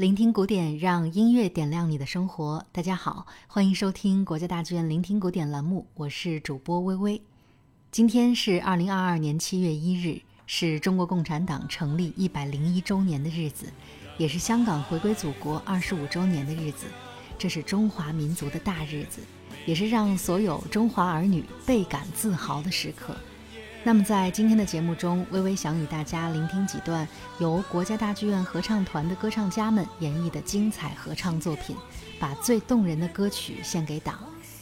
聆听古典，让音乐点亮你的生活。大家好，欢迎收听国家大剧院聆听古典栏目，我是主播微微。今天是二零二二年七月一日，是中国共产党成立一百零一周年的日子，也是香港回归祖国二十五周年的日子。这是中华民族的大日子，也是让所有中华儿女倍感自豪的时刻。那么，在今天的节目中，微微想与大家聆听几段由国家大剧院合唱团的歌唱家们演绎的精彩合唱作品，把最动人的歌曲献给党，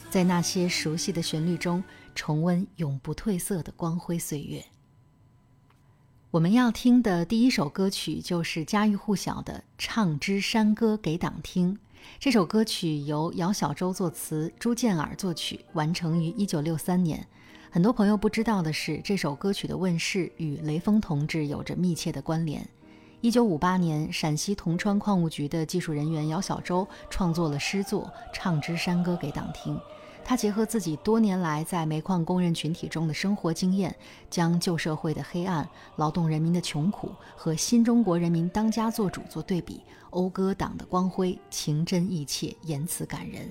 在那些熟悉的旋律中重温永不褪色的光辉岁月。我们要听的第一首歌曲就是家喻户晓的《唱支山歌给党听》。这首歌曲由姚小舟作词，朱建尔作曲，完成于一九六三年。很多朋友不知道的是，这首歌曲的问世与雷锋同志有着密切的关联。一九五八年，陕西铜川矿务局的技术人员姚小舟创作了诗作《唱支山歌给党听》。他结合自己多年来在煤矿工人群体中的生活经验，将旧社会的黑暗、劳动人民的穷苦和新中国人民当家作主做对比，讴歌党的光辉，情真意切，言辞感人。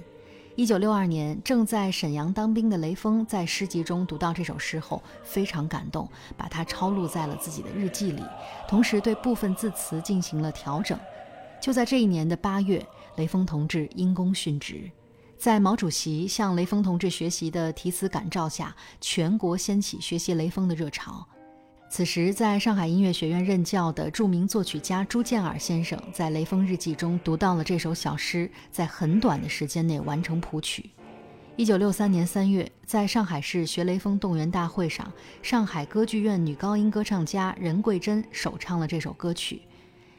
一九六二年，正在沈阳当兵的雷锋在诗集中读到这首诗后，非常感动，把它抄录在了自己的日记里，同时对部分字词进行了调整。就在这一年的八月，雷锋同志因公殉职，在毛主席向雷锋同志学习的题词感召下，全国掀起学习雷锋的热潮。此时，在上海音乐学院任教的著名作曲家朱建尔先生，在雷锋日记中读到了这首小诗，在很短的时间内完成谱曲。一九六三年三月，在上海市学雷锋动员大会上，上海歌剧院女高音歌唱家任桂珍首唱了这首歌曲。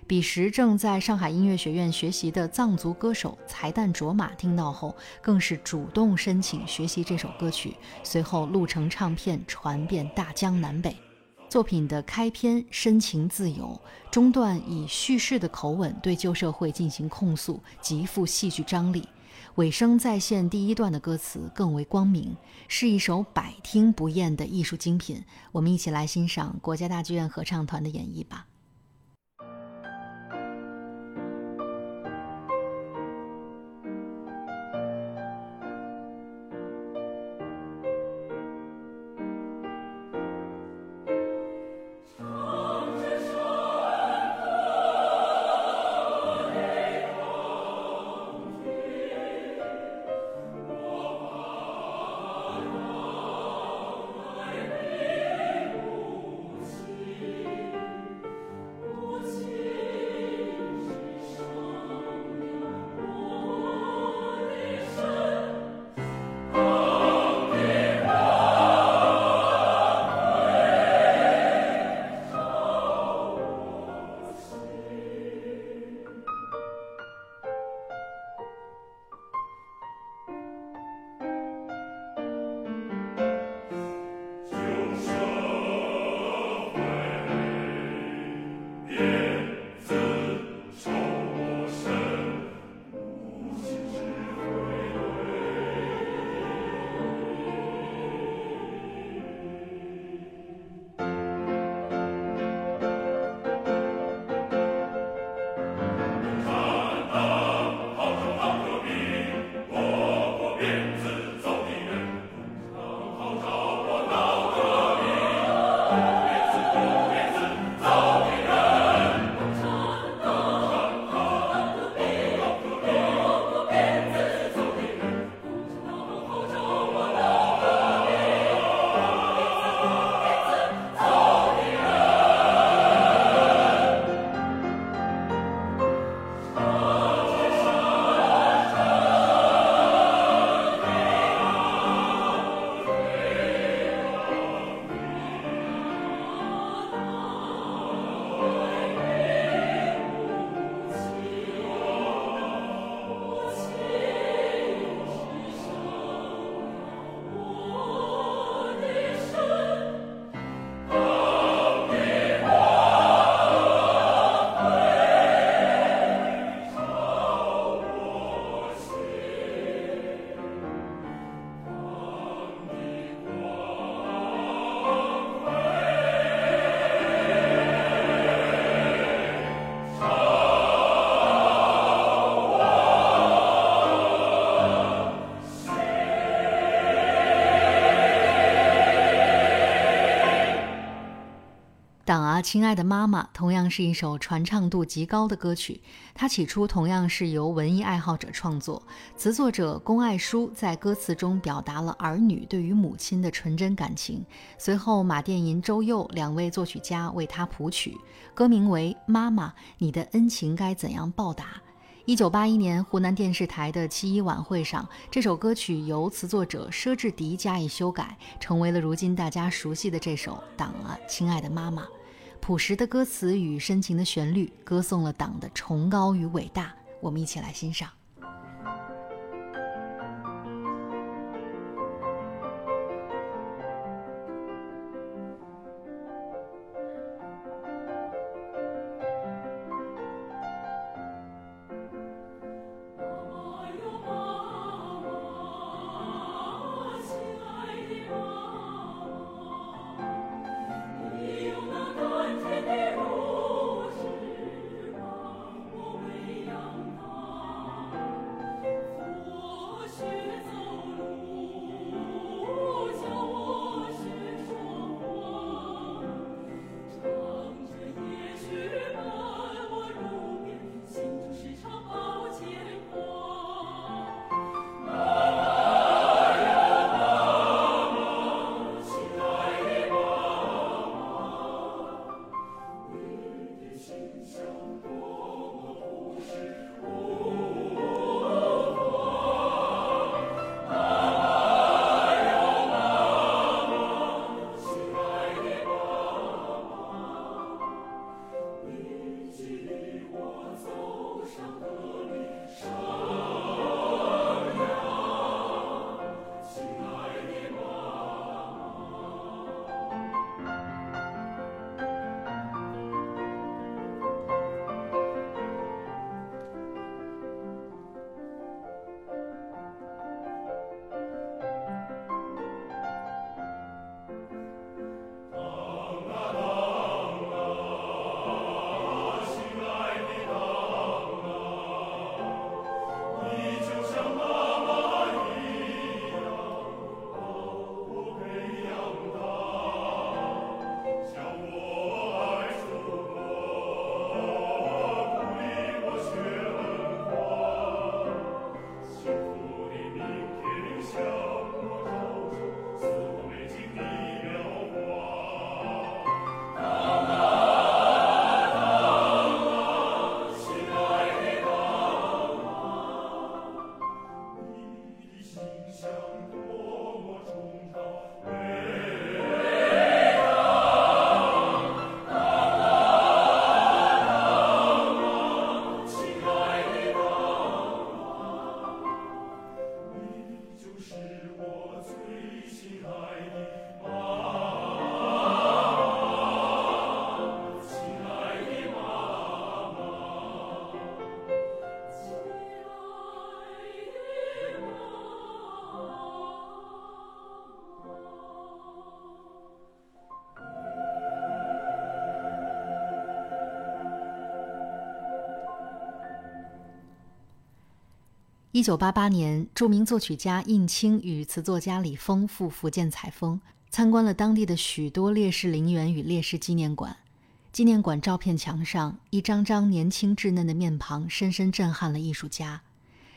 彼时正在上海音乐学院学习的藏族歌手才旦卓玛听到后，更是主动申请学习这首歌曲，随后录成唱片，传遍大江南北。作品的开篇深情自由，中段以叙事的口吻对旧社会进行控诉，极富戏剧张力。尾声再现第一段的歌词更为光明，是一首百听不厌的艺术精品。我们一起来欣赏国家大剧院合唱团的演绎吧。党啊，亲爱的妈妈同样是一首传唱度极高的歌曲。它起初同样是由文艺爱好者创作，词作者龚爱书在歌词中表达了儿女对于母亲的纯真感情。随后，马殿银、周佑两位作曲家为他谱曲，歌名为《妈妈，你的恩情该怎样报答》。一九八一年，湖南电视台的七一晚会上，这首歌曲由词作者佘志迪加以修改，成为了如今大家熟悉的这首《党啊，亲爱的妈妈》。朴实的歌词与深情的旋律，歌颂了党的崇高与伟大。我们一起来欣赏。一九八八年，著名作曲家应清与词作家李峰赴福建采风，参观了当地的许多烈士陵园与烈士纪念馆。纪念馆照片墙上，一张张年轻稚嫩的面庞，深深震撼了艺术家。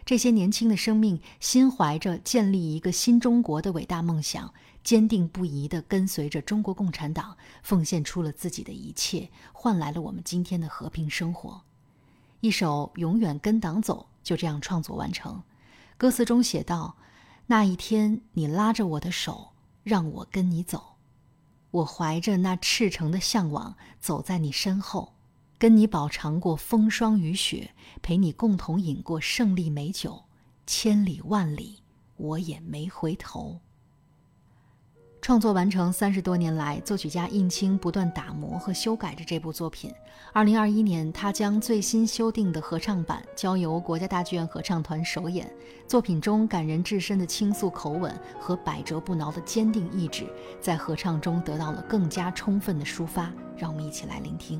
这些年轻的生命，心怀着建立一个新中国的伟大梦想，坚定不移地跟随着中国共产党，奉献出了自己的一切，换来了我们今天的和平生活。一首《永远跟党走》。就这样创作完成，歌词中写道：“那一天，你拉着我的手，让我跟你走，我怀着那赤诚的向往，走在你身后，跟你饱尝过风霜雨雪，陪你共同饮过胜利美酒，千里万里，我也没回头。”创作完成三十多年来，作曲家印青不断打磨和修改着这部作品。二零二一年，他将最新修订的合唱版交由国家大剧院合唱团首演。作品中感人至深的倾诉口吻和百折不挠的坚定意志，在合唱中得到了更加充分的抒发。让我们一起来聆听。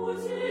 不知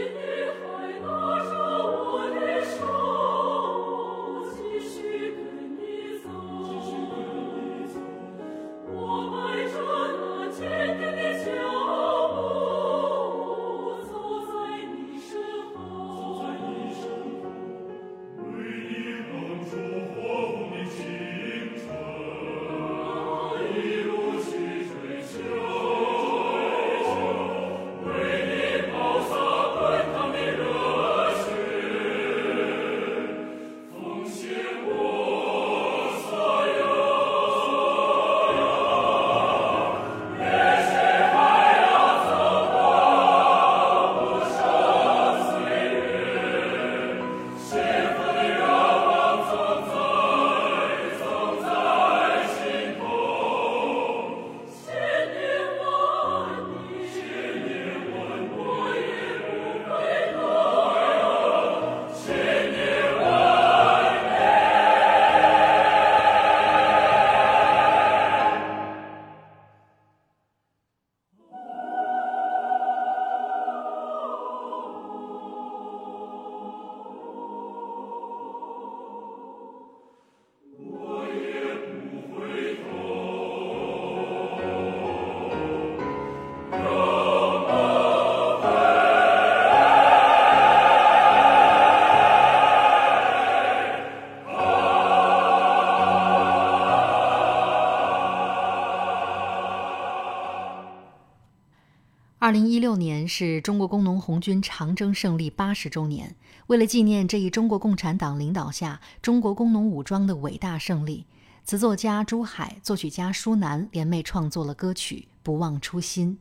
二零一六年是中国工农红军长征胜利八十周年。为了纪念这一中国共产党领导下中国工农武装的伟大胜利，词作家朱海、作曲家舒楠联袂创作了歌曲《不忘初心》。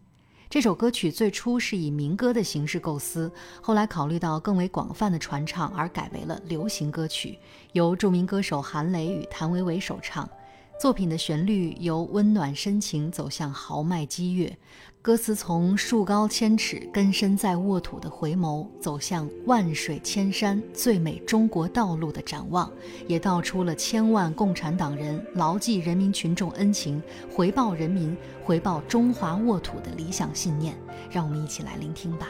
这首歌曲最初是以民歌的形式构思，后来考虑到更为广泛的传唱而改为了流行歌曲，由著名歌手韩磊与谭维维首唱。作品的旋律由温暖深情走向豪迈激越。歌词从树高千尺、根深在沃土的回眸，走向万水千山、最美中国道路的展望，也道出了千万共产党人牢记人民群众恩情、回报人民、回报中华沃土的理想信念。让我们一起来聆听吧。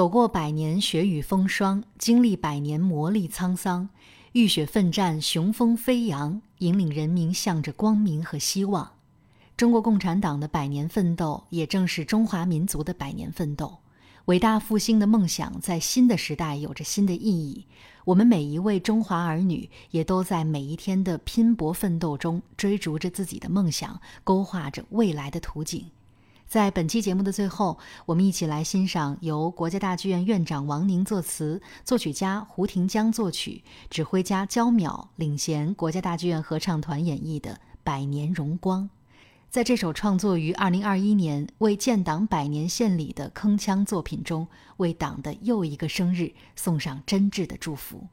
走过百年雪雨风霜，经历百年磨砺沧桑，浴血奋战，雄风飞扬，引领人民向着光明和希望。中国共产党的百年奋斗，也正是中华民族的百年奋斗。伟大复兴的梦想在新的时代有着新的意义。我们每一位中华儿女，也都在每一天的拼搏奋斗中，追逐着自己的梦想，勾画着未来的图景。在本期节目的最后，我们一起来欣赏由国家大剧院院长王宁作词、作曲家胡廷江作曲、指挥家焦淼领衔国家大剧院合唱团演绎的《百年荣光》。在这首创作于2021年为建党百年献礼的铿锵作品中，为党的又一个生日送上真挚的祝福。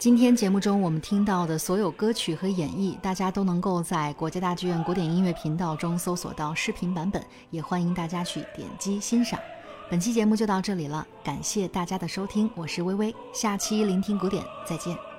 今天节目中我们听到的所有歌曲和演绎，大家都能够在国家大剧院古典音乐频道中搜索到视频版本，也欢迎大家去点击欣赏。本期节目就到这里了，感谢大家的收听，我是微微，下期聆听古典再见。